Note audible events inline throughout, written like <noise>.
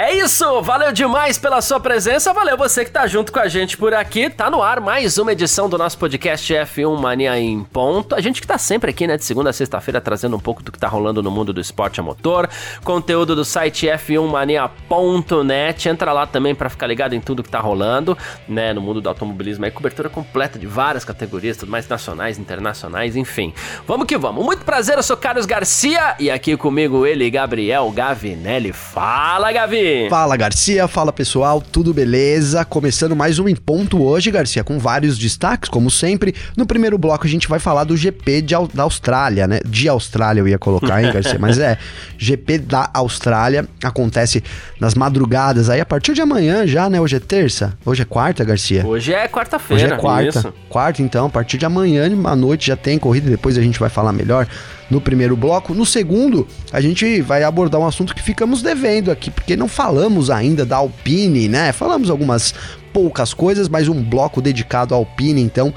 É isso, valeu demais pela sua presença, valeu você que tá junto com a gente por aqui. Tá no ar mais uma edição do nosso podcast F1 Mania em ponto. A gente que tá sempre aqui, né, de segunda a sexta-feira trazendo um pouco do que tá rolando no mundo do esporte a motor, conteúdo do site f1mania.net. Entra lá também para ficar ligado em tudo que tá rolando, né, no mundo do automobilismo, aí cobertura completa de várias categorias, tudo mais nacionais, internacionais, enfim. Vamos que vamos. Muito prazer, eu sou Carlos Garcia e aqui comigo ele, Gabriel Gavinelli. Fala, Gavi. Fala Garcia, fala pessoal, tudo beleza? Começando mais um Em Ponto hoje, Garcia, com vários destaques, como sempre. No primeiro bloco a gente vai falar do GP de, da Austrália, né? De Austrália eu ia colocar, hein, Garcia? Mas é, <laughs> GP da Austrália acontece nas madrugadas aí a partir de amanhã já, né? Hoje é terça? Hoje é quarta, Garcia? Hoje é quarta-feira. Hoje é quarta. Isso. Quarta, então, a partir de amanhã à noite já tem corrida, depois a gente vai falar melhor no primeiro bloco. No segundo, a gente vai abordar um assunto que ficamos devendo aqui, porque não falamos ainda da Alpine, né? Falamos algumas poucas coisas, mas um bloco dedicado à Alpine, então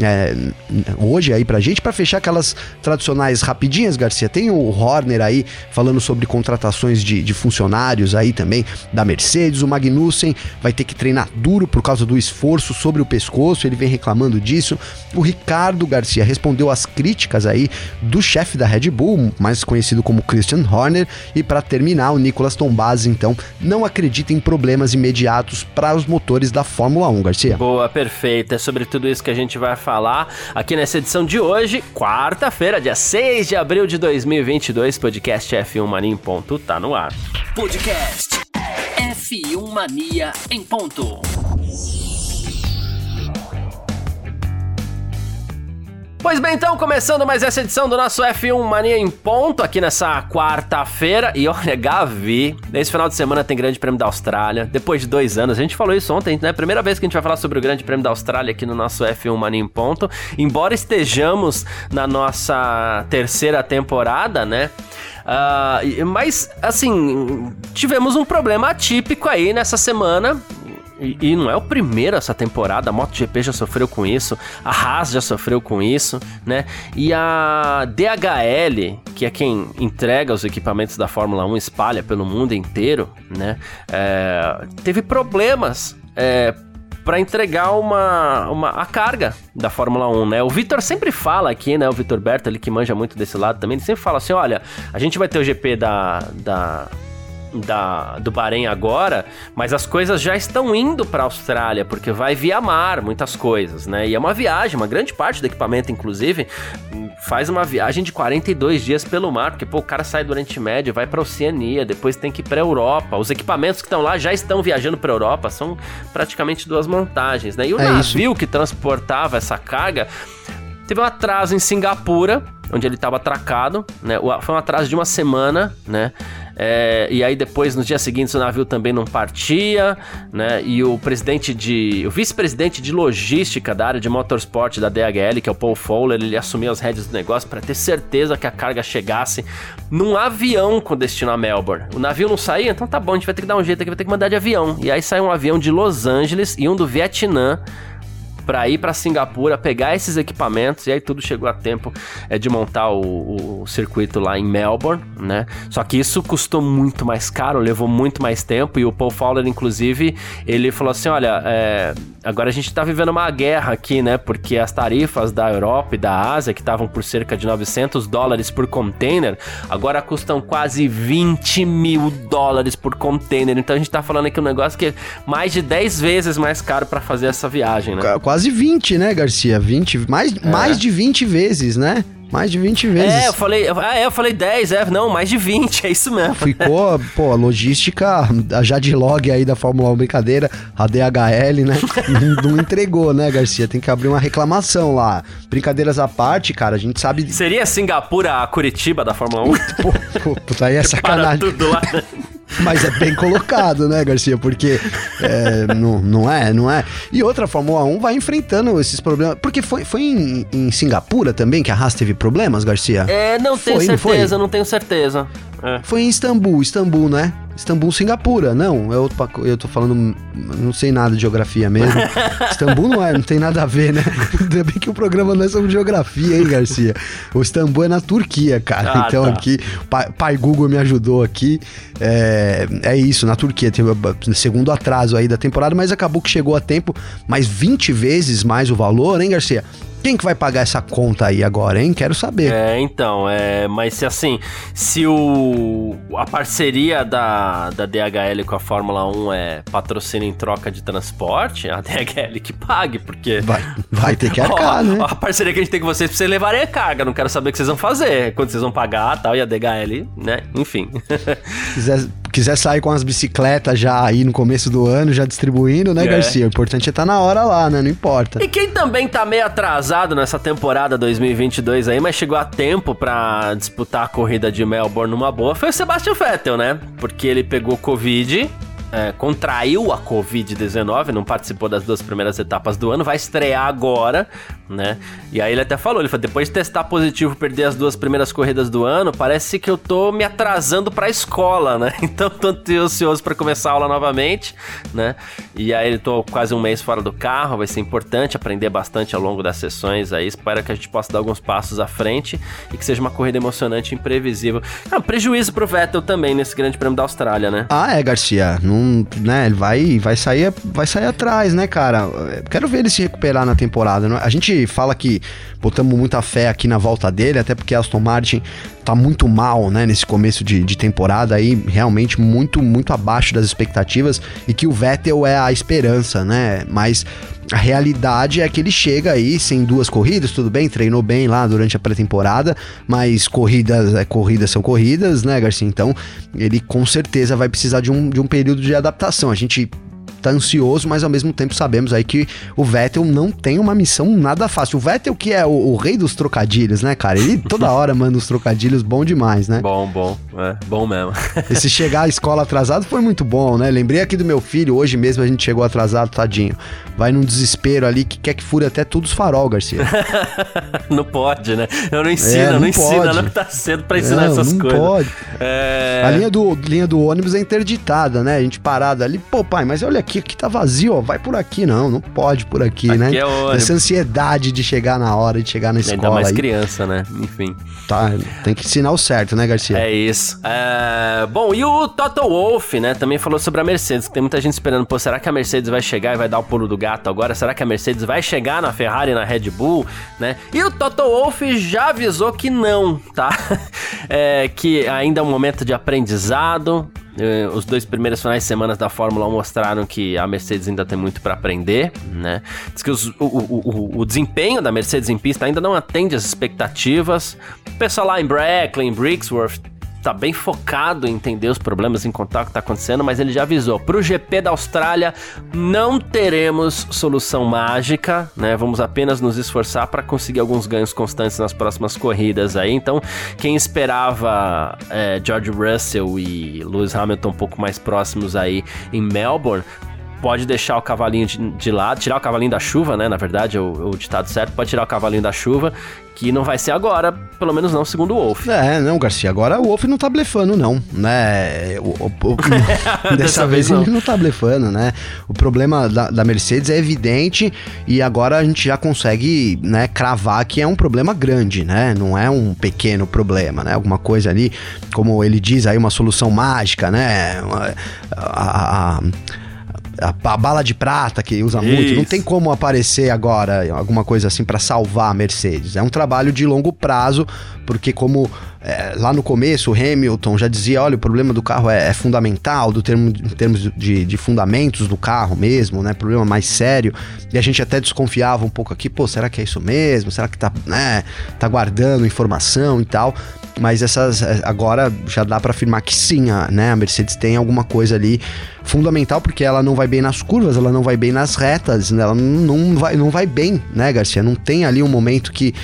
é, hoje aí pra gente, para fechar aquelas tradicionais rapidinhas, Garcia. Tem o Horner aí falando sobre contratações de, de funcionários aí também da Mercedes. O Magnussen vai ter que treinar duro por causa do esforço sobre o pescoço, ele vem reclamando disso. O Ricardo Garcia respondeu às críticas aí do chefe da Red Bull, mais conhecido como Christian Horner. E para terminar, o Nicolas Tombazzi, então, não acredita em problemas imediatos para os motores da Fórmula 1, Garcia. Boa, perfeito. É sobre tudo isso que a gente vai falar aqui nessa edição de hoje, quarta-feira, dia 6 de abril de 2022, podcast F1 Mania em ponto tá no ar. Podcast F1 Mania em ponto. Pois bem, então, começando mais essa edição do nosso F1 Mania em ponto, aqui nessa quarta-feira. E olha, Gavi, nesse final de semana tem Grande Prêmio da Austrália. Depois de dois anos, a gente falou isso ontem, né? Primeira vez que a gente vai falar sobre o Grande Prêmio da Austrália aqui no nosso F1 Mania em ponto. Embora estejamos na nossa terceira temporada, né? Uh, mas, assim, tivemos um problema atípico aí nessa semana. E, e, não é o primeiro essa temporada, a MotoGP já sofreu com isso, a Haas já sofreu com isso, né? E a DHL, que é quem entrega os equipamentos da Fórmula 1, espalha pelo mundo inteiro, né? É, teve problemas é, para entregar uma, uma a carga da Fórmula 1, né? O Vitor sempre fala aqui, né? O Vitor Berto, ele que manja muito desse lado também, ele sempre fala assim: olha, a gente vai ter o GP da, da da, do Bahrein agora, mas as coisas já estão indo para a Austrália, porque vai via mar muitas coisas, né? E é uma viagem, uma grande parte do equipamento, inclusive, faz uma viagem de 42 dias pelo mar, porque pô, o cara sai do Oriente Médio, vai para Oceania, depois tem que ir para Europa. Os equipamentos que estão lá já estão viajando para Europa, são praticamente duas montagens, né? E o é navio isso. que transportava essa carga teve um atraso em Singapura, onde ele estava atracado, né? Foi um atraso de uma semana, né? É, e aí depois, nos dias seguintes, o navio também não partia, né? E o presidente de. O vice-presidente de logística da área de motorsport da DHL, que é o Paul Fowler, ele assumiu as rédeas do negócio para ter certeza que a carga chegasse num avião com destino a Melbourne. O navio não saía, então tá bom, a gente vai ter que dar um jeito aqui, vai ter que mandar de avião. E aí sai um avião de Los Angeles e um do Vietnã para ir para Singapura, pegar esses equipamentos e aí tudo chegou a tempo é, de montar o, o, circuito lá em Melbourne, né? Só que isso custou muito mais caro, levou muito mais tempo e o Paul Fowler, inclusive, ele falou assim, olha, é, agora a gente tá vivendo uma guerra aqui, né? Porque as tarifas da Europa e da Ásia, que estavam por cerca de 900 dólares por container, agora custam quase 20 mil dólares por container. Então a gente tá falando aqui um negócio que é mais de 10 vezes mais caro para fazer essa viagem, né? Quase 20, né, Garcia? 20, mais, é. mais de 20 vezes, né? Mais de 20 vezes. É, eu falei, ah, é, eu falei 10, é, não, mais de 20, é isso mesmo. Ficou, pô, a logística, a Jadlog aí da Fórmula 1 brincadeira, a DHL, né? não, não, entregou, né, Garcia? Tem que abrir uma reclamação lá. Brincadeiras à parte, cara, a gente sabe. Seria Singapura a Curitiba da Fórmula 1? Pô, pô, pô, aí é sacanagem. tudo lá. Mas é bem colocado, né, Garcia? Porque é, não, não é, não é. E outra, Fórmula 1 vai enfrentando esses problemas. Porque foi, foi em, em Singapura também que a Haas teve problemas, Garcia? É, não tenho foi, certeza, não, não tenho certeza. É. Foi em Istambul, Istambul, né? Istambul, Singapura. Não, eu, eu tô falando, não sei nada de geografia mesmo. <laughs> Istambul não é, não tem nada a ver, né? <laughs> Ainda bem que o programa não é sobre geografia, hein, Garcia? O Istambul é na Turquia, cara. Ah, então tá. aqui, pai, pai, Google me ajudou aqui. É, é isso, na Turquia. Teve segundo atraso aí da temporada, mas acabou que chegou a tempo, mais 20 vezes mais o valor, hein, Garcia? Quem que vai pagar essa conta aí agora, hein? Quero saber. É, então, é, mas se assim, se o a parceria da, da DHL com a Fórmula 1 é patrocínio em troca de transporte, a DHL que pague, porque vai, vai ter que arcar, ó, né? A parceria que a gente tem com vocês pra vocês levarem a carga, não quero saber o que vocês vão fazer, quando vocês vão pagar, tal, e a DHL, né? Enfim. Quiser quiser sair com as bicicletas já aí no começo do ano, já distribuindo, né, é. Garcia? O importante é estar tá na hora lá, né? Não importa. E quem também tá meio atrasado nessa temporada 2022 aí, mas chegou a tempo para disputar a corrida de Melbourne numa boa, foi o Sebastian Vettel, né? Porque ele pegou Covid é, contraiu a Covid-19, não participou das duas primeiras etapas do ano, vai estrear agora, né? E aí ele até falou, ele falou, depois de testar positivo, perder as duas primeiras corridas do ano, parece que eu tô me atrasando pra escola, né? <laughs> Então tô ansioso para começar a aula novamente, né? E aí eu tô quase um mês fora do carro, vai ser importante aprender bastante ao longo das sessões aí, espero que a gente possa dar alguns passos à frente e que seja uma corrida emocionante e imprevisível. Ah, prejuízo pro Vettel também nesse grande prêmio da Austrália, né? Ah, é, Garcia, não né, ele vai, vai, sair, vai sair atrás, né, cara? Quero ver ele se recuperar na temporada. Né? A gente fala que botamos muita fé aqui na volta dele, até porque Aston Martin tá muito mal, né, nesse começo de, de temporada aí, realmente muito, muito abaixo das expectativas e que o Vettel é a esperança, né? Mas a realidade é que ele chega aí sem duas corridas, tudo bem, treinou bem lá durante a pré-temporada, mas corridas, é, corridas são corridas, né, Garcia? Então, ele com certeza vai precisar de um, de um período de adaptação. A gente tá ansioso, mas ao mesmo tempo sabemos aí que o Vettel não tem uma missão nada fácil. O Vettel que é o, o rei dos trocadilhos, né, cara? Ele toda hora manda os trocadilhos bom demais, né? Bom, bom. É, bom mesmo. <laughs> Esse chegar à escola atrasado foi muito bom, né? Lembrei aqui do meu filho, hoje mesmo a gente chegou atrasado, tadinho. Vai num desespero ali que quer que fure até todos os farol, Garcia. <laughs> não pode, né? Eu não ensino, é, não, não ensino, não tá cedo pra ensinar não, essas não coisas. Não pode. É... A linha do, linha do ônibus é interditada, né? A gente parado ali, pô, pai, mas olha aqui, aqui tá vazio, ó, vai por aqui, não, não pode por aqui, aqui né? É Essa ansiedade de chegar na hora, de chegar na escola. Ainda mais aí. criança, né? Enfim. Tá, tem que ensinar o certo, né, Garcia? É isso. É... Bom, e o Toto Wolff, né, também falou sobre a Mercedes, que tem muita gente esperando, pô, será que a Mercedes vai chegar e vai dar o pulo do gato agora? Será que a Mercedes vai chegar na Ferrari e na Red Bull, né? E o Toto Wolff já avisou que não, tá? <laughs> É, que ainda é um momento de aprendizado, os dois primeiros finais de semana da Fórmula 1 mostraram que a Mercedes ainda tem muito para aprender, né? Diz que os, o, o, o, o, desempenho da Mercedes em pista ainda não atende às expectativas. O pessoal lá em Brackley, em Brixworth, tá bem focado em entender os problemas, em contar o que tá acontecendo, mas ele já avisou. Pro GP da Austrália não teremos solução mágica, né? Vamos apenas nos esforçar para conseguir alguns ganhos constantes nas próximas corridas aí. Então, quem esperava é, George Russell e Lewis Hamilton um pouco mais próximos aí em Melbourne, pode deixar o cavalinho de, de, lado, tirar o cavalinho da chuva, né? Na verdade, é o, o ditado certo, pode tirar o cavalinho da chuva que não vai ser agora, pelo menos não segundo o Wolf. É, não, Garcia, agora o Wolf não tá blefando, não, né? O, o, o, <laughs> <laughs> dessa, dessa, vez não. ele não tá blefando, né? O problema da, da, Mercedes é evidente e agora a gente já consegue, né, cravar que é um problema grande, né? Não é um pequeno problema, né? Alguma coisa ali, como ele diz aí, uma solução mágica, né? a, a a, a, bala de prata que usa Isso. muito. Não tem como aparecer agora alguma coisa assim para salvar a Mercedes. É um trabalho de longo prazo, porque como é, lá no começo o Hamilton já dizia, olha, o problema do carro é, é fundamental, do termo, em termos de, de, fundamentos do carro mesmo, né? Problema mais sério. E a gente até desconfiava um pouco aqui, pô, será que é isso mesmo? Será que tá, né, tá guardando informação e tal? Mas essas é, agora já dá para afirmar que sim, a, né, a Mercedes tem alguma coisa ali fundamental porque ela não vai bem nas curvas, ela não vai bem nas retas, ela não vai, não vai bem, né, Garcia? Não tem ali um momento que,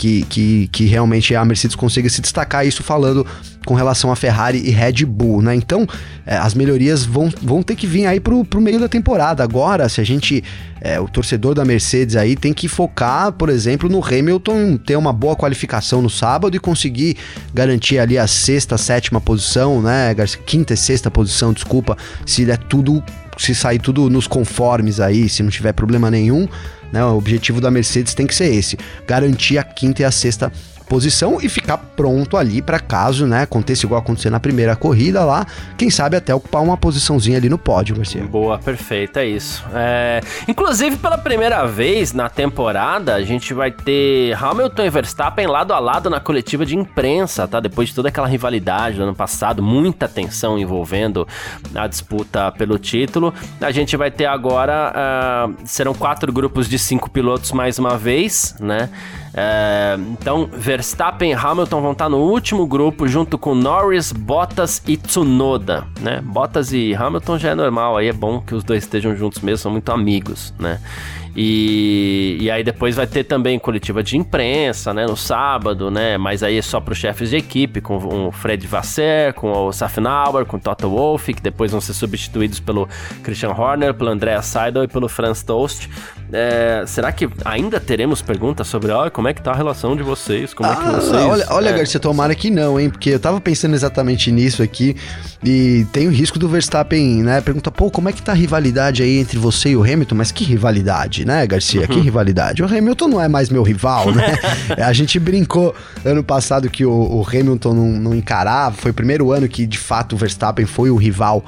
que, que, que realmente a Mercedes consiga se destacar, isso falando com relação a Ferrari e Red Bull, né? Então, é, as melhorias vão, vão ter que vir aí pro, pro meio da temporada. Agora, se a gente, é, o torcedor da Mercedes aí tem que focar, por exemplo, no Hamilton ter uma boa qualificação no sábado e conseguir garantir ali a sexta, sétima posição, né? Quinta e sexta posição, desculpa, se der tudo, se sair tudo nos conformes aí, se não tiver problema nenhum. Né? O objetivo da Mercedes tem que ser esse: garantir a quinta e a sexta posição e ficar pronto ali para caso, né, aconteça igual aconteceu na primeira corrida lá, quem sabe até ocupar uma posiçãozinha ali no pódio, Garcia. Boa, perfeito, é isso. É... Inclusive, pela primeira vez na temporada, a gente vai ter Hamilton e Verstappen lado a lado na coletiva de imprensa, tá? Depois de toda aquela rivalidade do ano passado, muita tensão envolvendo a disputa pelo título, a gente vai ter agora, uh, serão quatro grupos de cinco pilotos mais uma vez, né? É, então, Verstappen e Hamilton vão estar no último grupo junto com Norris, Bottas e Tsunoda, né? Bottas e Hamilton já é normal, aí é bom que os dois estejam juntos mesmo, são muito amigos, né? E, e aí depois vai ter também coletiva de imprensa, né, no sábado, né, mas aí é só para os chefes de equipe, com o Fred Vasser, com o Safnauer, com o Toto Wolff, que depois vão ser substituídos pelo Christian Horner, pelo Andrea Seidel e pelo Franz Toast. É, será que ainda teremos perguntas sobre oh, como é que tá a relação de vocês? Como ah, é que ah, vocês. Olha, olha é... Garcia, tomara que não, hein? Porque eu tava pensando exatamente nisso aqui. E tem o risco do Verstappen, né? Pergunta, pô, como é que tá a rivalidade aí entre você e o Hamilton? Mas que rivalidade, né, Garcia? Uhum. Que rivalidade? O Hamilton não é mais meu rival, né? <laughs> a gente brincou ano passado que o, o Hamilton não, não encarava. Foi o primeiro ano que, de fato, o Verstappen foi o rival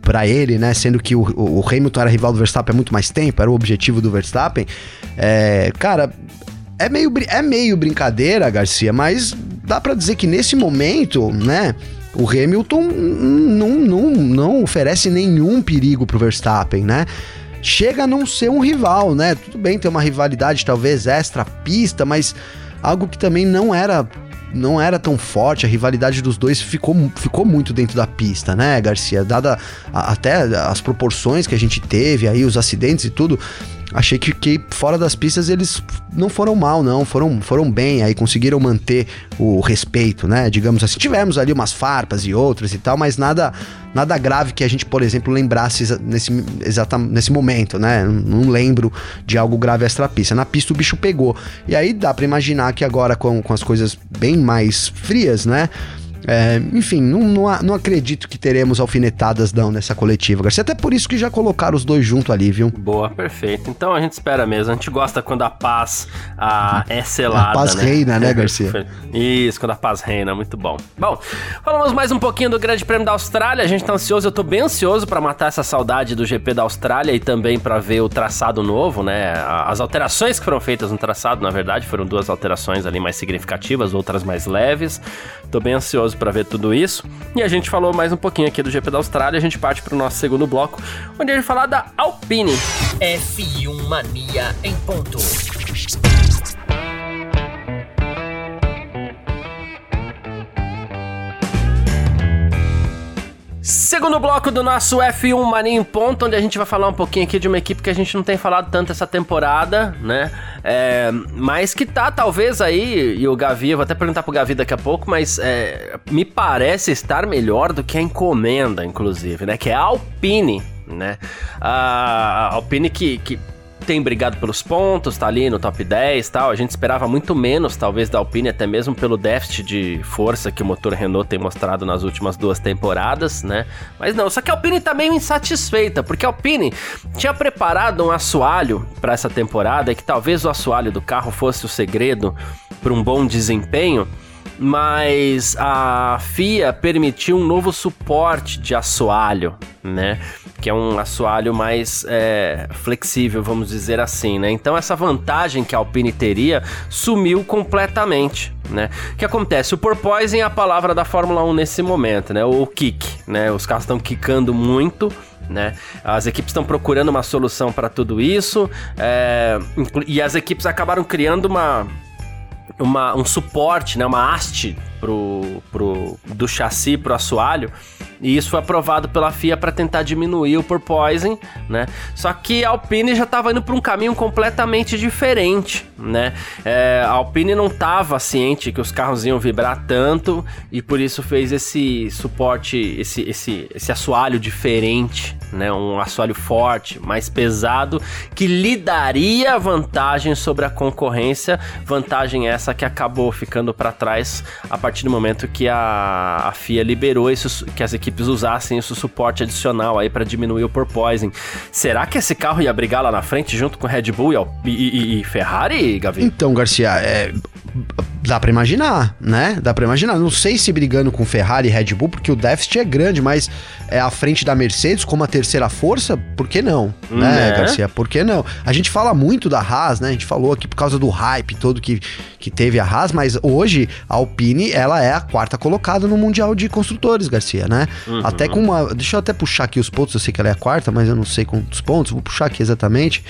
para ele, né? Sendo que o, o, Hamilton era rival do Verstappen há muito mais tempo, era o objetivo do Verstappen. É, cara, é meio, é meio brincadeira, Garcia, mas dá para dizer que nesse momento, né? O Hamilton não, não, não oferece nenhum perigo pro Verstappen, né? Chega a não ser um rival, né? Tudo bem ter uma rivalidade talvez extra pista, mas algo que também não era não era tão forte, a rivalidade dos dois ficou, ficou muito dentro da pista, né, Garcia? Dada a, até as proporções que a gente teve aí, os acidentes e tudo, achei que, fora das pistas eles não foram mal, não, foram, foram bem, aí conseguiram manter o respeito, né? Digamos assim, tivemos ali umas farpas e outras e tal, mas nada nada grave que a gente, por exemplo, lembrasse nesse, exata, nesse momento, né? Não lembro de algo grave extra pista. Na pista o bicho pegou. E aí dá para imaginar que agora com, com as coisas bem mais frias, né? É, enfim, não, não, não, acredito que teremos alfinetadas não nessa coletiva, Garcia. Até por isso que já colocaram os dois junto ali, viu? Boa, perfeito. Então a gente espera mesmo. A gente gosta quando a paz a, é selada. A paz né? reina, né, Garcia? <laughs> Isso, quando a paz reina, muito bom. Bom, falamos mais um pouquinho do Grande Prêmio da Austrália. A gente tá ansioso, eu tô bem ansioso para matar essa saudade do GP da Austrália e também para ver o traçado novo, né? As alterações que foram feitas no traçado, na verdade, foram duas alterações ali mais significativas, outras mais leves. Tô bem ansioso para ver tudo isso. E a gente falou mais um pouquinho aqui do GP da Austrália. A gente parte para o nosso segundo bloco, onde a gente falar da Alpine. F1 Mania em ponto. Segundo bloco do nosso F1 Mania em Ponto, onde a gente vai falar um pouquinho aqui de uma equipe que a gente não tem falado tanto essa temporada, né? É, mas que tá talvez aí, e o Gavi, eu vou até perguntar pro Gavi daqui a pouco, mas é, me parece estar melhor do que a encomenda, inclusive, né? Que é a Alpine, né? A Alpine que, que tem brigado pelos pontos, tá ali no top 10 tal. A gente esperava muito menos, talvez, da Alpine, até mesmo pelo déficit de força que o motor Renault tem mostrado nas últimas duas temporadas, né? Mas não, só que a Alpine tá meio insatisfeita, porque a Alpine tinha preparado um assoalho para essa temporada e que talvez o assoalho do carro fosse o segredo para um bom desempenho mas a FIA permitiu um novo suporte de assoalho, né? Que é um assoalho mais é, flexível, vamos dizer assim, né? Então essa vantagem que a Alpine teria sumiu completamente, né? O que acontece? O porpoising é a palavra da Fórmula 1 nesse momento, né? O kick, né? Os carros estão quicando muito, né? As equipes estão procurando uma solução para tudo isso é, e as equipes acabaram criando uma uma, um suporte, né, uma haste pro, pro, do chassi pro assoalho. E isso foi aprovado pela FIA para tentar diminuir o porpoising, né? Só que a Alpine já estava indo para um caminho completamente diferente, né? É, a Alpine não estava ciente que os carros iam vibrar tanto e por isso fez esse suporte, esse, esse, esse assoalho diferente, né? Um assoalho forte, mais pesado, que lhe daria vantagem sobre a concorrência, vantagem essa que acabou ficando para trás a partir do momento que a, a FIA liberou esses, que as equipes equipes usassem esse suporte adicional aí para diminuir o porpoising. Será que esse carro ia brigar lá na frente junto com Red Bull e, e, e Ferrari, Gavi? Então, Garcia, é, dá para imaginar, né? Dá para imaginar. Não sei se brigando com Ferrari e Red Bull, porque o déficit é grande, mas é à frente da Mercedes como a terceira força, por que não? Né, né, Garcia? Por que não? A gente fala muito da Haas, né? A gente falou aqui por causa do hype todo que, que teve a Haas, mas hoje a Alpine, ela é a quarta colocada no Mundial de Construtores, Garcia, né? Uhum. Até com uma... Deixa eu até puxar aqui os pontos, eu sei que ela é a quarta, mas eu não sei quantos pontos, vou puxar aqui exatamente.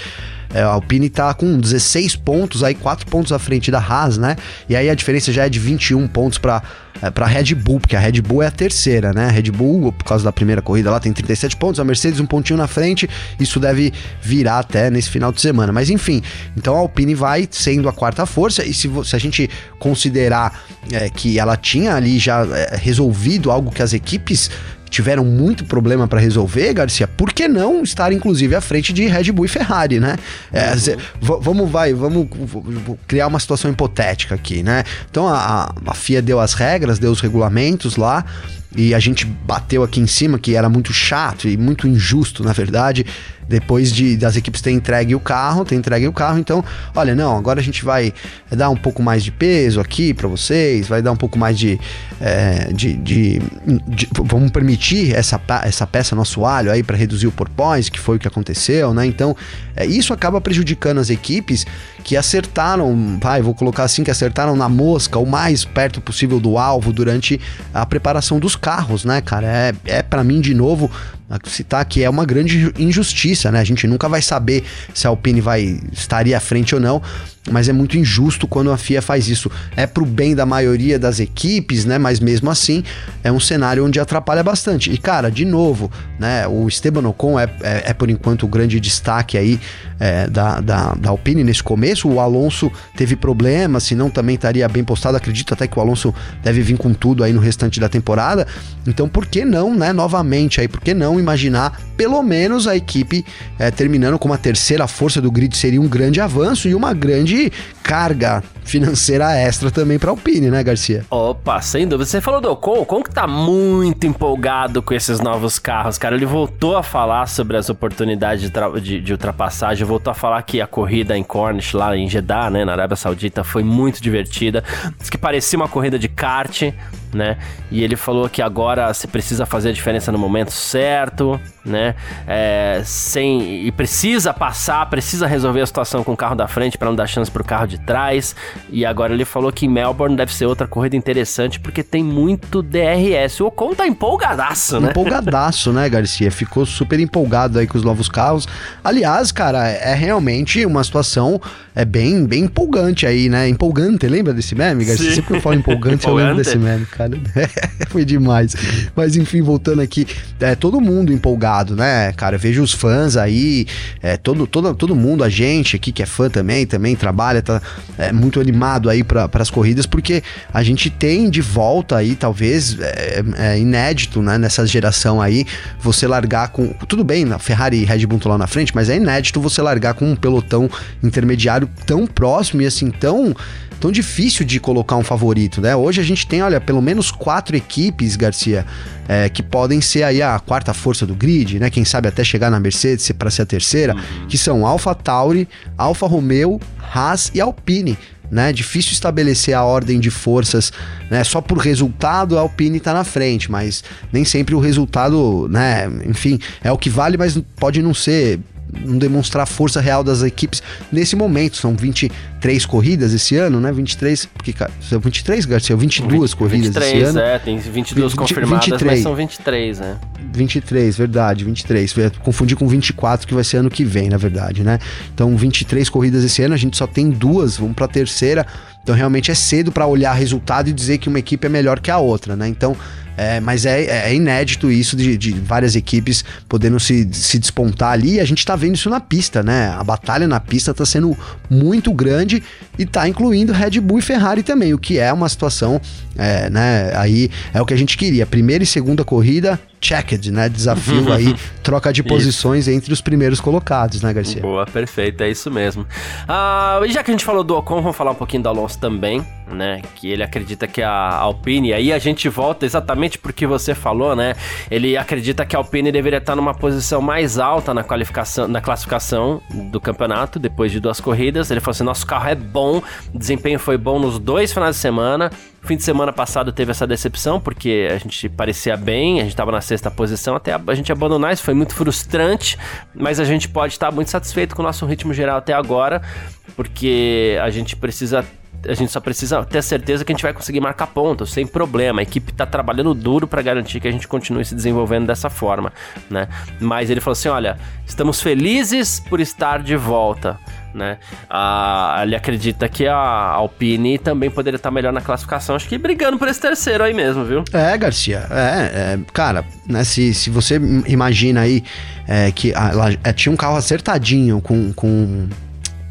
É, a Alpine tá com 16 pontos, aí 4 pontos à frente da Haas, né? E aí a diferença já é de 21 pontos para é, para Red Bull, porque a Red Bull é a terceira, né? A Red Bull, por causa da primeira corrida lá, tem 37 pontos, a Mercedes um pontinho na frente, isso deve virar até nesse final de semana. Mas enfim, então a Alpine vai sendo a quarta força, e se, se a gente considerar é, que ela tinha ali já é, resolvido algo que as equipes tiveram muito problema para resolver, Garcia, por que não estar inclusive à frente de Red Bull e Ferrari, né? É, uhum. Vamos, vai, vamos criar uma situação hipotética aqui, né? Então a, a FIA deu as regras, deu os regulamentos lá, e a gente bateu aqui em cima que era muito chato e muito injusto, na verdade, depois de das equipes terem entregue o carro, ter entregue o carro, então, olha, não, agora a gente vai dar um pouco mais de peso aqui para vocês, vai dar um pouco mais de, é, de, de, de, vamos permitir essa, essa peça no assoalho aí para reduzir o porpoise, que foi o que aconteceu, né? Então, é, isso acaba prejudicando as equipes que acertaram, vai, vou colocar assim, que acertaram na mosca o mais perto possível do alvo durante a preparação dos carros, né, cara? É, é para mim, de novo, citar que é uma grande injustiça, né? A gente nunca vai saber se a Alpine vai estaria à frente ou não, mas é muito injusto quando a FIA faz isso. É pro bem da maioria das equipes, né? Mas mesmo assim, é um cenário onde atrapalha bastante. E, cara, de novo, né? O Esteban Ocon é, é, é por enquanto o grande destaque aí é, da, da, da Alpine nesse começo. O Alonso teve problemas, senão também estaria bem postado. Acredito até que o Alonso deve vir com tudo aí no restante da temporada. Então, por que não, né? Novamente aí, por que não imaginar pelo menos a equipe é, terminando com uma terceira força do grid seria um grande avanço e uma grande carga financeira extra também para Alpine, né, Garcia? Opa, sem dúvida. Você falou do Ocon, o Ocon que tá muito empolgado com esses novos carros, cara. Ele voltou a falar sobre as oportunidades de, de, de ultrapassagem, voltou a falar que a corrida em Cornish, lá em Jeddah, né, na Arábia Saudita, foi muito divertida. Diz que parecia uma corrida de kart, né? E ele falou que agora você precisa fazer a diferença no momento certo, né? É, sem e precisa passar, precisa resolver a situação com o carro da frente para não dar chance pro carro de trás. E agora ele falou que Melbourne deve ser outra corrida interessante porque tem muito DRS. O Ocon tá empolgadaço, né? Empolgadaço, né, Garcia? Ficou super empolgado aí com os novos carros. Aliás, cara, é realmente uma situação é bem, bem empolgante aí, né? Empolgante, lembra desse meme, Garcia? Sim. Sempre que eu falo empolgante, eu lembro desse meme, cara. <laughs> Foi demais. Mas enfim, voltando aqui, é todo mundo empolgado, né, cara? Eu vejo os fãs aí, é, todo, todo, todo mundo, a gente aqui que é fã também, também trabalha, tá é, muito animado aí para as corridas, porque a gente tem de volta aí, talvez, é, é, inédito, né, nessa geração aí, você largar com. Tudo bem, a Ferrari e Red Bull lá na frente, mas é inédito você largar com um pelotão intermediário tão próximo e assim, tão tão difícil de colocar um favorito, né? Hoje a gente tem, olha, pelo menos quatro equipes, Garcia, é, que podem ser aí a quarta força do grid, né? Quem sabe até chegar na Mercedes para ser a terceira, uhum. que são Alfa Tauri, Alfa Romeo, Haas e Alpine. Né? Difícil estabelecer a ordem de forças, né? Só por resultado a Alpine está na frente, mas nem sempre o resultado, né? Enfim, é o que vale, mas pode não ser não demonstrar a força real das equipes nesse momento. São 23 23 corridas esse ano, né? 23, porque são 23, Garcia, 22 20, corridas 23, esse ano. é, tem 22 20, confirmadas, 23. mas são 23, né? 23, verdade, 23. Confundi com 24 que vai ser ano que vem, na verdade, né? Então 23 corridas esse ano, a gente só tem duas, vamos para a terceira. Então realmente é cedo para olhar resultado e dizer que uma equipe é melhor que a outra, né? Então é, mas é, é, inédito isso de, de, várias equipes podendo se, se despontar ali. E a gente está vendo isso na pista, né? A batalha na pista está sendo muito grande e está incluindo Red Bull e Ferrari também, o que é uma situação, é, né? Aí é o que a gente queria. Primeira e segunda corrida, checked, né? Desafio aí, <laughs> troca de posições entre os primeiros colocados, né, Garcia? Boa, perfeito, é isso mesmo. Ah, e já que a gente falou do Ocon, vamos falar um pouquinho do Alonso também, né? Que ele acredita que a Alpine, aí a gente volta exatamente porque você falou, né? Ele acredita que a Alpine deveria estar numa posição mais alta na qualificação, na classificação do campeonato, depois de duas corridas. Ele falou assim: nosso carro é bom, desempenho foi bom nos dois finais de semana. Fim de semana passado teve essa decepção, porque a gente parecia bem, a gente estava na sexta posição, até a gente abandonar, isso foi muito frustrante, mas a gente pode estar muito satisfeito com o nosso ritmo geral até agora, porque a gente precisa a gente só precisa ter certeza que a gente vai conseguir marcar pontos sem problema. A equipe está trabalhando duro para garantir que a gente continue se desenvolvendo dessa forma, né? Mas ele falou assim: olha, estamos felizes por estar de volta né? Ah, ele acredita que a Alpine também poderia estar melhor na classificação, acho que brigando por esse terceiro aí mesmo, viu? É, Garcia, é, é cara, né, se, se você imagina aí é, que ela é, tinha um carro acertadinho com, com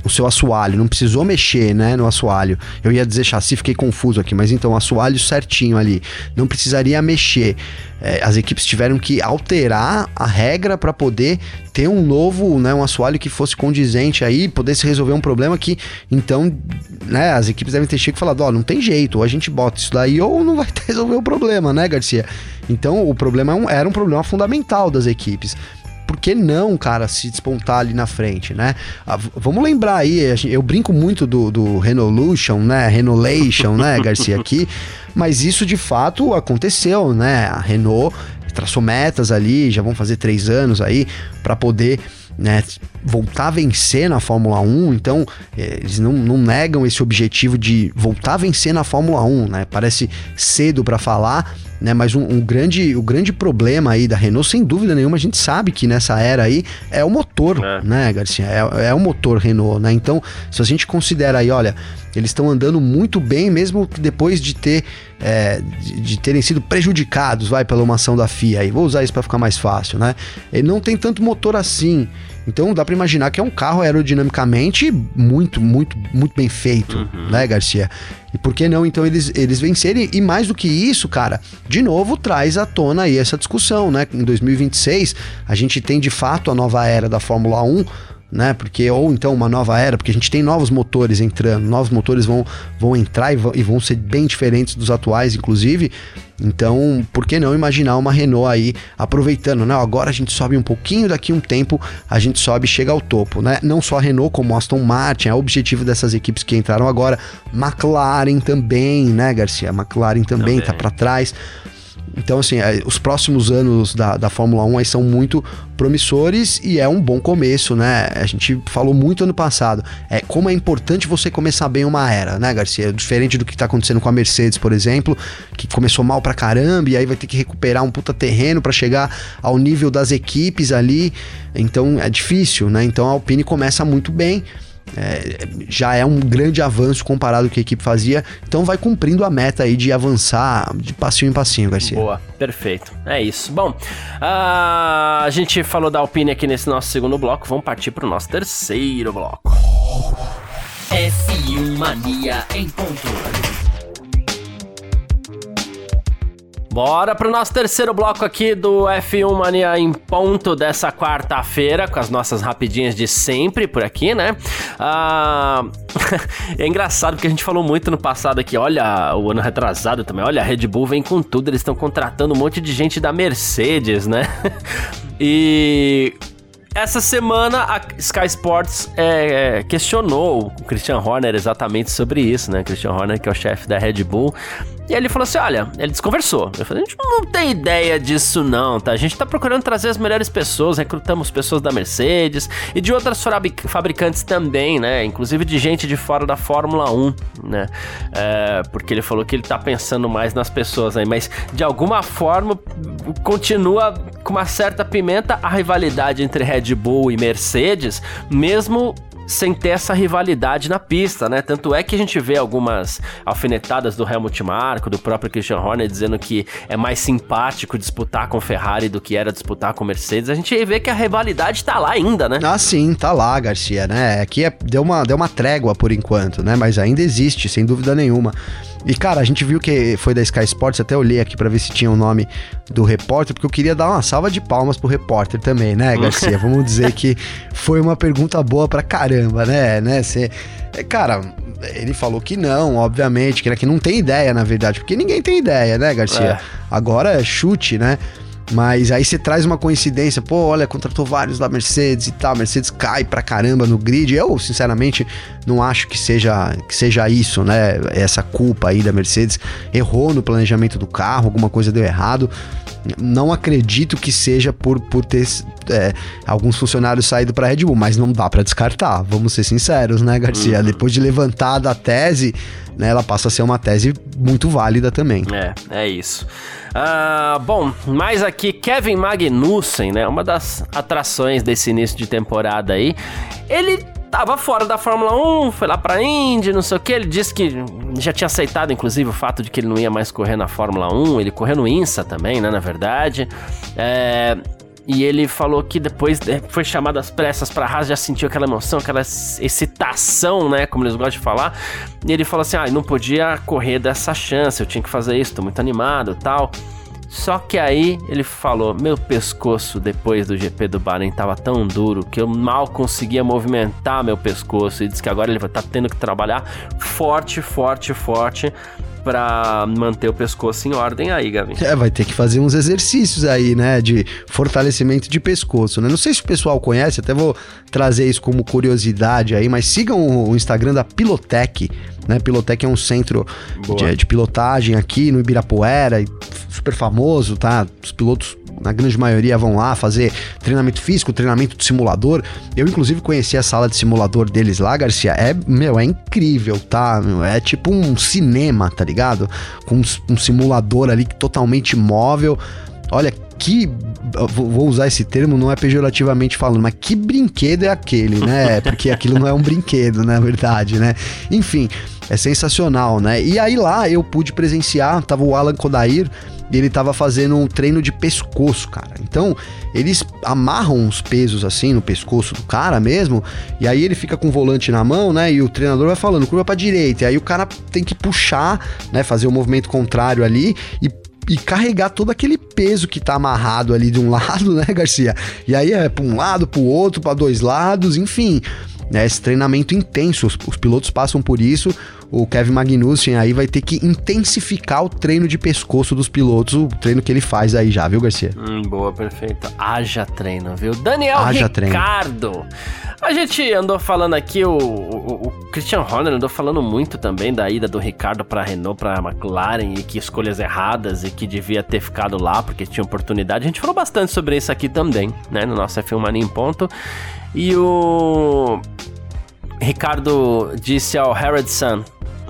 o seu assoalho, não precisou mexer, né, no assoalho. Eu ia dizer chassi, fiquei confuso aqui, mas então assoalho certinho ali, não precisaria mexer. É, as equipes tiveram que alterar a regra para poder ter um novo, né, um assoalho que fosse condizente aí, poder se resolver um problema que, então, né, as equipes devem ter chegado e falado, ó, oh, não tem jeito, ou a gente bota isso daí ou não vai <laughs> resolver o problema, né, Garcia? Então, o problema é era um problema fundamental das equipes por que não, cara, se despontar ali na frente, né? Ah, vamos lembrar aí, eu brinco muito do, do Renolution, né? Renolation, né, <laughs> Garcia, aqui, mas isso de fato aconteceu, né? A Renault traçou metas ali, já vão fazer três anos aí, para poder né, voltar a vencer na Fórmula 1, então eh, eles não, não, negam esse objetivo de voltar a vencer na Fórmula 1, né? Parece cedo para falar, né? Mas um, um, grande, o grande problema aí da Renault, sem dúvida nenhuma, a gente sabe que nessa era aí é o motor, é. né, Garcia? É, é o motor Renault, né? Então, se a gente considera aí, olha, eles estão andando muito bem, mesmo depois de ter é, de, de, terem sido prejudicados, vai, pela uma ação da FIA. Aí vou usar isso para ficar mais fácil, né? Ele não tem tanto motor assim. Então dá para imaginar que é um carro aerodinamicamente muito, muito, muito bem feito, uhum. né, Garcia? E por que não então eles, eles vencerem? E mais do que isso, cara, de novo traz à tona aí essa discussão, né? Em 2026 a gente tem de fato a nova era da Fórmula 1 né? Porque ou então uma nova era, porque a gente tem novos motores entrando, novos motores vão, vão entrar e vão, e vão ser bem diferentes dos atuais, inclusive. Então, por que não imaginar uma Renault aí aproveitando, né? Agora a gente sobe um pouquinho, daqui um tempo a gente sobe e chega ao topo, né? Não só a Renault, como a Aston Martin, é o objetivo dessas equipes que entraram agora. McLaren também, né, Garcia? McLaren também, também. tá para trás. Então, assim, é, os próximos anos da, da Fórmula 1 aí são muito promissores e é um bom começo, né? A gente falou muito ano passado. É como é importante você começar bem uma era, né, Garcia? Diferente do que tá acontecendo com a Mercedes, por exemplo, que começou mal pra caramba e aí vai ter que recuperar um puta terreno para chegar ao nível das equipes ali. Então é difícil, né? Então a Alpine começa muito bem é, já é um grande avanço comparado com o que a equipe fazia. Então vai cumprindo a meta aí de avançar de passinho em passinho, Garcia. Boa, perfeito. É isso. Bom, a gente falou da Alpine aqui nesse nosso segundo bloco. Vamos partir para o nosso terceiro bloco. F1 Mania em ponto. Bora pro nosso terceiro bloco aqui do F1 Mania em ponto dessa quarta-feira, com as nossas rapidinhas de sempre por aqui, né? Ah, <laughs> é engraçado porque a gente falou muito no passado aqui, olha, o ano retrasado também, olha, a Red Bull vem com tudo, eles estão contratando um monte de gente da Mercedes, né? <laughs> e essa semana a Sky Sports é, questionou o Christian Horner exatamente sobre isso, né? Christian Horner, que é o chefe da Red Bull, e ele falou assim: olha, ele desconversou. Eu falei, a gente não tem ideia disso, não, tá? A gente tá procurando trazer as melhores pessoas, recrutamos pessoas da Mercedes e de outras fabricantes também, né? Inclusive de gente de fora da Fórmula 1, né? É, porque ele falou que ele tá pensando mais nas pessoas aí, mas de alguma forma continua com uma certa pimenta a rivalidade entre Red Bull e Mercedes, mesmo sem ter essa rivalidade na pista, né? Tanto é que a gente vê algumas alfinetadas do Helmut Marko, do próprio Christian Horner, dizendo que é mais simpático disputar com Ferrari do que era disputar com Mercedes. A gente vê que a rivalidade tá lá ainda, né? Ah, sim, tá lá, Garcia, né? Aqui é, deu, uma, deu uma trégua por enquanto, né? Mas ainda existe, sem dúvida nenhuma. E, cara, a gente viu que foi da Sky Sports, até olhei aqui para ver se tinha o nome do repórter, porque eu queria dar uma salva de palmas pro repórter também, né, Garcia? Vamos dizer <laughs> que foi uma pergunta boa pra caramba, né? né? Cê, é, cara, ele falou que não, obviamente, que, que não tem ideia, na verdade, porque ninguém tem ideia, né, Garcia? É. Agora é chute, né? Mas aí você traz uma coincidência, pô, olha, contratou vários da Mercedes e tal, Mercedes cai pra caramba no grid. Eu, sinceramente, não acho que seja, que seja isso, né? Essa culpa aí da Mercedes. Errou no planejamento do carro, alguma coisa deu errado. Não acredito que seja por, por ter é, alguns funcionários saído para Red Bull, mas não dá para descartar. Vamos ser sinceros, né, Garcia? Uhum. Depois de levantada a tese, né, ela passa a ser uma tese muito válida também. É, é isso. Uh, bom, mais aqui, Kevin Magnussen, né? Uma das atrações desse início de temporada aí. Ele tava fora da Fórmula 1, foi lá pra Indy, não sei o que. Ele disse que já tinha aceitado, inclusive, o fato de que ele não ia mais correr na Fórmula 1. Ele correu no INSA também, né? Na verdade. É, e ele falou que depois foi chamado às pressas para a Haas, já sentiu aquela emoção, aquela excitação, né? Como eles gostam de falar. E ele falou assim: ah, não podia correr dessa chance, eu tinha que fazer isso, tô muito animado tal. Só que aí ele falou: meu pescoço depois do GP do Bahrein tava tão duro que eu mal conseguia movimentar meu pescoço. E disse que agora ele vai estar tá tendo que trabalhar forte, forte, forte para manter o pescoço em ordem aí, Gabi. É, vai ter que fazer uns exercícios aí, né, de fortalecimento de pescoço, né? Não sei se o pessoal conhece, até vou trazer isso como curiosidade aí, mas sigam o Instagram da Pilotec, né? Pilotec é um centro de, de, pilotagem aqui no Ibirapuera, super famoso, tá? Os pilotos na grande maioria vão lá fazer treinamento físico, treinamento de simulador. Eu, inclusive, conheci a sala de simulador deles lá, Garcia. É, meu, é incrível, tá? É tipo um cinema, tá ligado? Com um, simulador ali totalmente móvel. Olha, que. Vou usar esse termo, não é pejorativamente falando, mas que brinquedo é aquele, né? <laughs> Porque aquilo não é um brinquedo, na verdade, né? Enfim, é sensacional, né? E aí lá eu pude presenciar, tava o Alan Kodair e ele tava fazendo um treino de pescoço, cara. Então, eles amarram os pesos assim no pescoço do cara mesmo, e aí ele fica com o volante na mão, né? E o treinador vai falando, curva pra direita, e aí o cara tem que puxar, né? Fazer o movimento contrário ali e e carregar todo aquele peso que tá amarrado ali de um <laughs> lado, né, Garcia? E aí é para um lado, para o outro, para dois lados, enfim. Né, esse treinamento intenso, os, os, pilotos passam por isso. O Kevin Magnussen aí vai ter que intensificar o treino de pescoço dos pilotos, o treino que ele faz aí já, viu, Garcia? Hum, boa, perfeito. Haja treino, viu? Daniel Haja Ricardo. Treino. A gente andou falando aqui, o, o, o, Christian Horner andou falando muito também da ida do Ricardo para Renault, para McLaren e que escolhas erradas e que devia ter ficado lá porque tinha oportunidade. A gente falou bastante sobre isso aqui também, né, no nosso F1 Mania em ponto. E o Ricardo disse ao Harold Sun,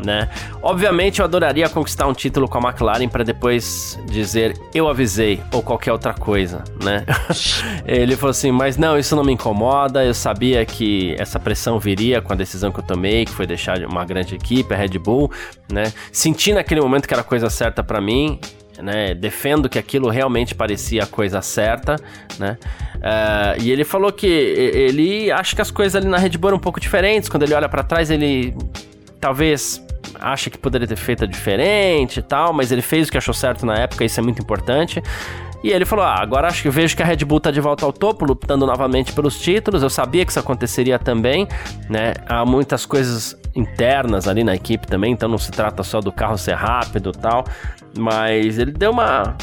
né? Obviamente eu adoraria conquistar um título com a McLaren para depois dizer eu avisei ou qualquer outra coisa, né? <laughs> Ele falou assim, mas não, isso não me incomoda, eu sabia que essa pressão viria com a decisão que eu tomei, que foi deixar uma grande equipe, a Red Bull, né? Senti naquele momento que era a coisa certa para mim, né? Defendo que aquilo realmente parecia a coisa certa, né? Uh, e ele falou que ele acha que as coisas ali na Red Bull eram um pouco diferentes. Quando ele olha para trás, ele talvez acha que poderia ter feito diferente e tal, mas ele fez o que achou certo na época, isso é muito importante. E ele falou: ah, agora acho que vejo que a Red Bull tá de volta ao topo, lutando novamente pelos títulos. Eu sabia que isso aconteceria também, né? Há muitas coisas internas ali na equipe também, então não se trata só do carro ser rápido e tal. Mas ele deu uma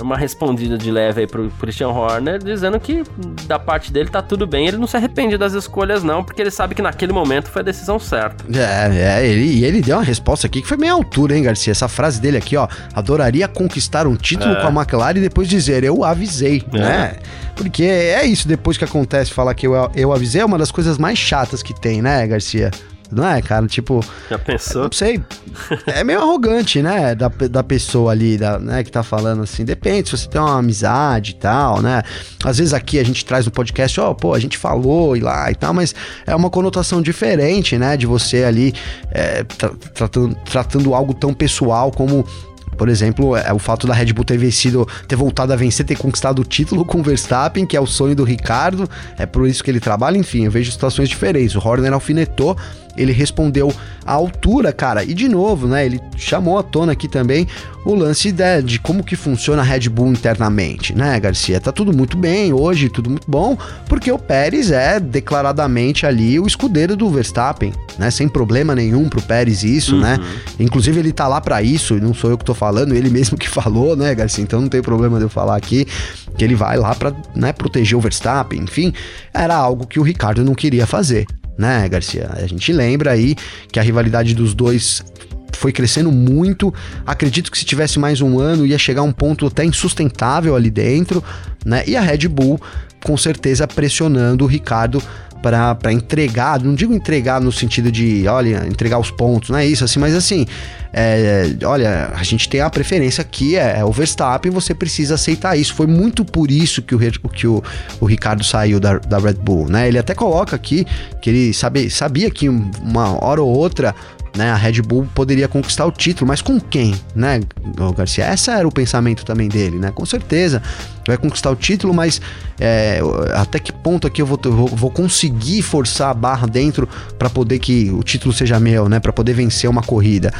uma respondida de leve aí pro Christian Horner, dizendo que da parte dele tá tudo bem, ele não se arrepende das escolhas não, porque ele sabe que naquele momento foi a decisão certa. É, é, ele, e ele deu uma resposta aqui que foi meio altura, hein, Garcia? Essa frase dele aqui, ó, adoraria conquistar um título é. com a McLaren e depois dizer, eu avisei, é. né? Porque é isso, depois que acontece, falar que eu, eu avisei, é uma das coisas mais chatas que tem, né, Garcia? Não é, cara? Tipo. Já pensou? Não sei. É meio arrogante, né? Da, da pessoa ali, da, né, que tá falando assim. Depende, se você tem uma amizade e tal, né? Às vezes aqui a gente traz no podcast, ó, oh, pô, a gente falou e lá e tal, mas é uma conotação diferente, né? De você ali é, tra tratando, tratando algo tão pessoal como por exemplo, é o fato da Red Bull ter vencido, ter voltado a vencer, ter conquistado o título com o Verstappen, que é o sonho do Ricardo, é por isso que ele trabalha, enfim, eu vejo situações diferentes. O Horner alfinetou ele respondeu à altura, cara. E de novo, né? Ele chamou à tona aqui também o lance de, de, como que funciona a Red Bull internamente, né, Garcia? Tá tudo muito bem hoje, tudo muito bom, porque o Pérez é declaradamente ali o escudeiro do Verstappen, né? Sem problema nenhum pro Pérez isso, né? uhum. né? Inclusive ele tá lá para isso, não sou eu que tô falando, ele mesmo que <laughs> falou, né, Garcia? Então não tem problema de eu falar aqui que ele vai lá para, né, proteger o Verstappen, enfim, era algo que o Ricardo não queria fazer, né, Garcia? A gente lembra aí que a rivalidade dos dois foi crescendo muito. Acredito que se tivesse mais um ano ia chegar a um ponto até insustentável ali dentro, né? E a Red Bull com certeza pressionando o Ricardo para entregar, não digo entregar no sentido de, olha, entregar os pontos, não é isso assim, mas assim, é, olha, a gente tem a preferência aqui, é, é, o Verstappen, você precisa aceitar isso. Foi muito por isso que o, que o, o Ricardo saiu da, da Red Bull, né? Ele até coloca aqui que ele sabe, sabia que uma hora ou outra né? A Red Bull poderia conquistar o título, mas com quem, né, o Garcia? Esse era o pensamento também dele, né? Com certeza vai conquistar o título, mas é, até que ponto aqui eu vou, vou, vou conseguir forçar a barra dentro para poder que o título seja meu, né? Para poder vencer uma corrida.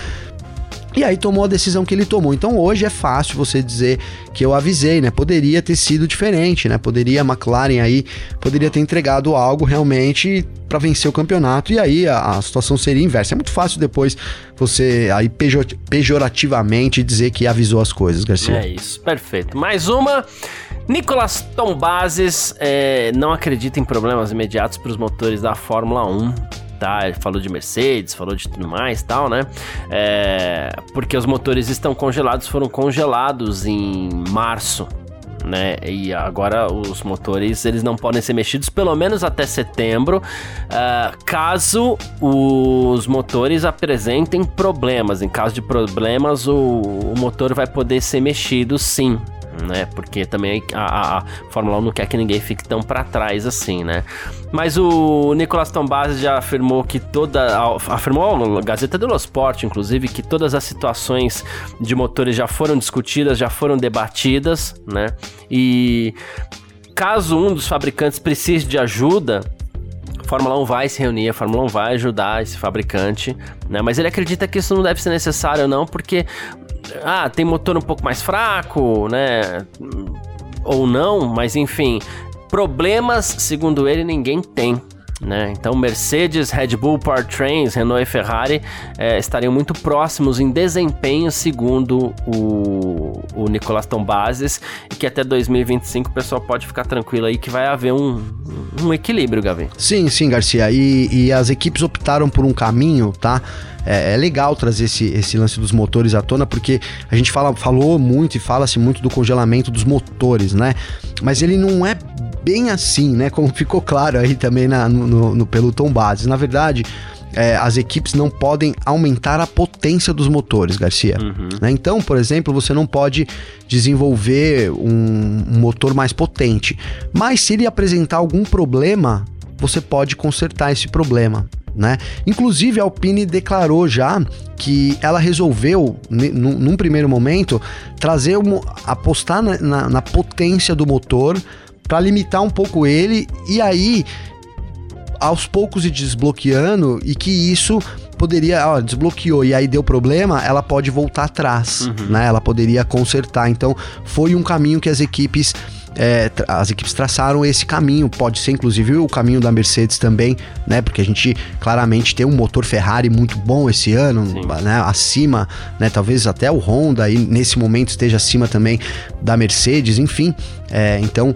E aí tomou a decisão que ele tomou. Então hoje é fácil você dizer que eu avisei, né? Poderia ter sido diferente, né? Poderia a McLaren aí poderia ter entregado algo realmente para vencer o campeonato e aí a, a, situação seria inversa. É muito fácil depois você aí pejor, pejorativamente dizer que avisou as coisas, Garcia. É isso, perfeito. Mais uma. Nicolas Tombazes é, não acredita em problemas imediatos para os motores da Fórmula 1 tá? Falou de Mercedes, falou de tudo mais tal, né? É, porque os motores estão congelados, foram congelados em março. Né? E agora os motores eles não podem ser mexidos pelo menos até setembro, uh, caso os motores apresentem problemas. Em caso de problemas, o, o motor vai poder ser mexido, sim né? Porque também a, a, Fórmula 1 não quer que ninguém fique tão para trás assim, né? Mas o Nicolas Tombazzi já afirmou que toda. Afirmou na Gazeta dello Sport, inclusive, que todas as situações de motores já foram discutidas, já foram debatidas, né? E caso um dos fabricantes precise de ajuda, a Fórmula 1 vai se reunir, a Fórmula 1 vai ajudar esse fabricante, né? Mas ele acredita que isso não deve ser necessário, não, porque ah, tem motor um pouco mais fraco, né? Ou não, mas enfim, problemas, segundo ele, ninguém tem. Né? Então, Mercedes, Red Bull, Powertrains, Renault e Ferrari é, estariam muito próximos em desempenho, segundo o, o Nicolas Tombazes, e que até 2025 o pessoal pode ficar tranquilo aí que vai haver um, um equilíbrio, Gavi. Sim, sim, Garcia. E, e as equipes optaram por um caminho, tá? É, é, legal trazer esse, esse lance dos motores à tona, porque a gente fala, falou muito e fala-se muito do congelamento dos motores, né? Mas ele não é bem assim, né? Como <laughs> ficou claro aí também na, no, no, pelo Tom Bases. Na verdade, é, as equipes não podem aumentar a potência dos motores, Garcia. Uhum. Né? Então, por exemplo, você não pode desenvolver um, um motor mais potente. Mas se ele apresentar algum problema, você pode consertar esse problema. Né? Inclusive, a Alpine declarou já que ela resolveu, num, primeiro momento, trazer um, apostar na, na, na potência do motor para limitar um pouco ele e aí aos poucos ir desbloqueando e que isso poderia, ó, desbloqueou e aí deu problema, ela pode voltar atrás, uhum. né? Ela poderia consertar. Então, foi um caminho que as equipes é, as equipes traçaram esse caminho. Pode ser, inclusive, o caminho da Mercedes também, né? Porque a gente claramente tem um motor Ferrari muito bom esse ano, né? Acima, né? Talvez até o Honda aí nesse momento esteja acima também da Mercedes, enfim. É, então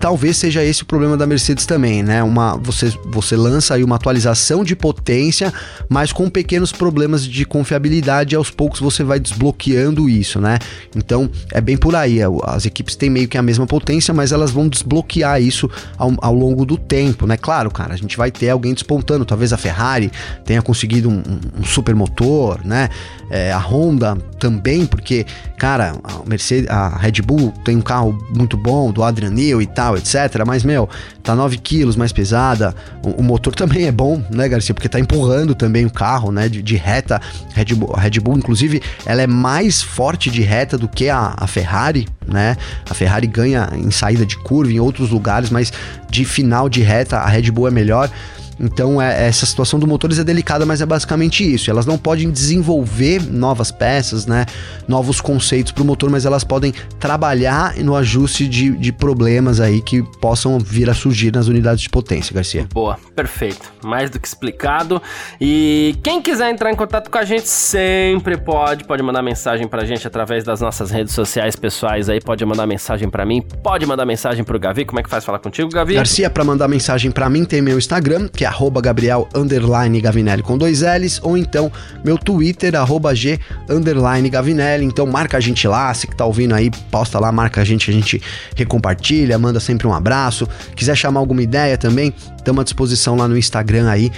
talvez seja esse o problema da Mercedes também, né? Uma, você, você lança aí uma atualização de potência, mas com pequenos problemas de confiabilidade, aos poucos você vai desbloqueando isso, né? Então é bem por aí. As equipes têm meio que a mesma potência, mas elas vão desbloquear isso ao, ao longo do tempo, né? Claro, cara, a gente vai ter alguém despontando. Talvez a Ferrari tenha conseguido um, um super motor, né? É, a Honda também, porque, cara, a Mercedes, a Red Bull tem um carro muito bom do Adrian Newey e tal, etc. Mas, meu, tá 9 quilos mais pesada. O, o, motor <laughs> também é bom, né, Garcia? Porque tá empurrando também o carro, né? De, de reta. Red Bull, a Red Bull, inclusive, ela é mais forte de reta do que a, a Ferrari, né? A Ferrari ganha em saída de curva em outros lugares, mas de final de reta a Red Bull é melhor. Então, é, essa situação do motores é delicada, mas é basicamente isso. Elas não podem desenvolver novas peças, né? Novos conceitos para o motor, mas elas podem trabalhar no ajuste de, de problemas aí que possam vir a surgir nas unidades de potência, Garcia. Boa, perfeito. Mais do que explicado. E quem quiser entrar em contato com a gente sempre pode, pode mandar mensagem pra gente através das nossas redes sociais pessoais aí, pode mandar mensagem para mim, pode mandar mensagem pro Gavi. Como é que faz falar contigo, Gavi? Garcia, para mandar mensagem para mim tem meu Instagram, que é arroba Gabriel underline Gavinelli com dois L's, ou então meu Twitter, arroba G underline Gavinelli. Então marca a gente lá, se que tá ouvindo aí, posta lá, marca a gente, a gente recompartilha, manda sempre um abraço. Quiser chamar alguma ideia também, estamos à disposição lá no Instagram aí.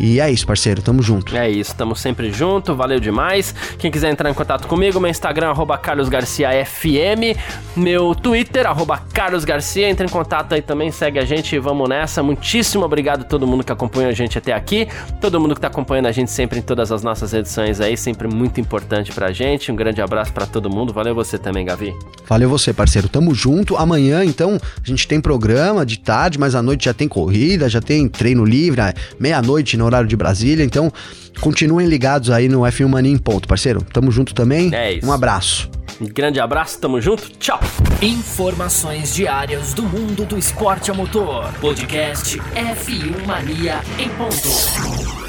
E é isso, parceiro, tamo junto. É isso, tamo sempre junto, valeu demais. Quem quiser entrar em contato comigo, meu Instagram, arroba carlosgarciafm, meu Twitter, arroba carlosgarcia, entra em contato aí também, segue a gente e vamos nessa. Muitíssimo obrigado a todo mundo que acompanha a gente até aqui, todo mundo que tá acompanhando a gente sempre em todas as nossas edições aí, sempre muito importante pra gente. Um grande abraço para todo mundo, valeu você também, Gavi. Valeu você, parceiro, tamo junto. Amanhã, então, a gente tem programa de tarde, mas à noite já tem corrida, já tem treino livre, meia-noite no horário de Brasília. Então, continuem ligados aí no F1 Mania em ponto, parceiro. Tamo junto também. É isso. Um abraço. Um grande abraço, tamo junto. Tchau. Informações diárias do mundo do esporte a motor. Podcast F1 Mania em ponto.